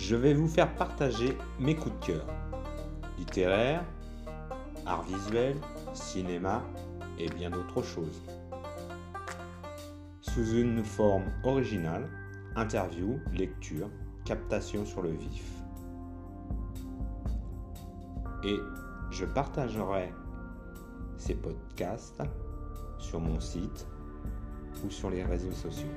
je vais vous faire partager mes coups de cœur. Littéraire, art visuel, cinéma et bien d'autres choses. Sous une forme originale, interview, lecture, captation sur le vif. Et je partagerai ces podcasts sur mon site ou sur les réseaux sociaux.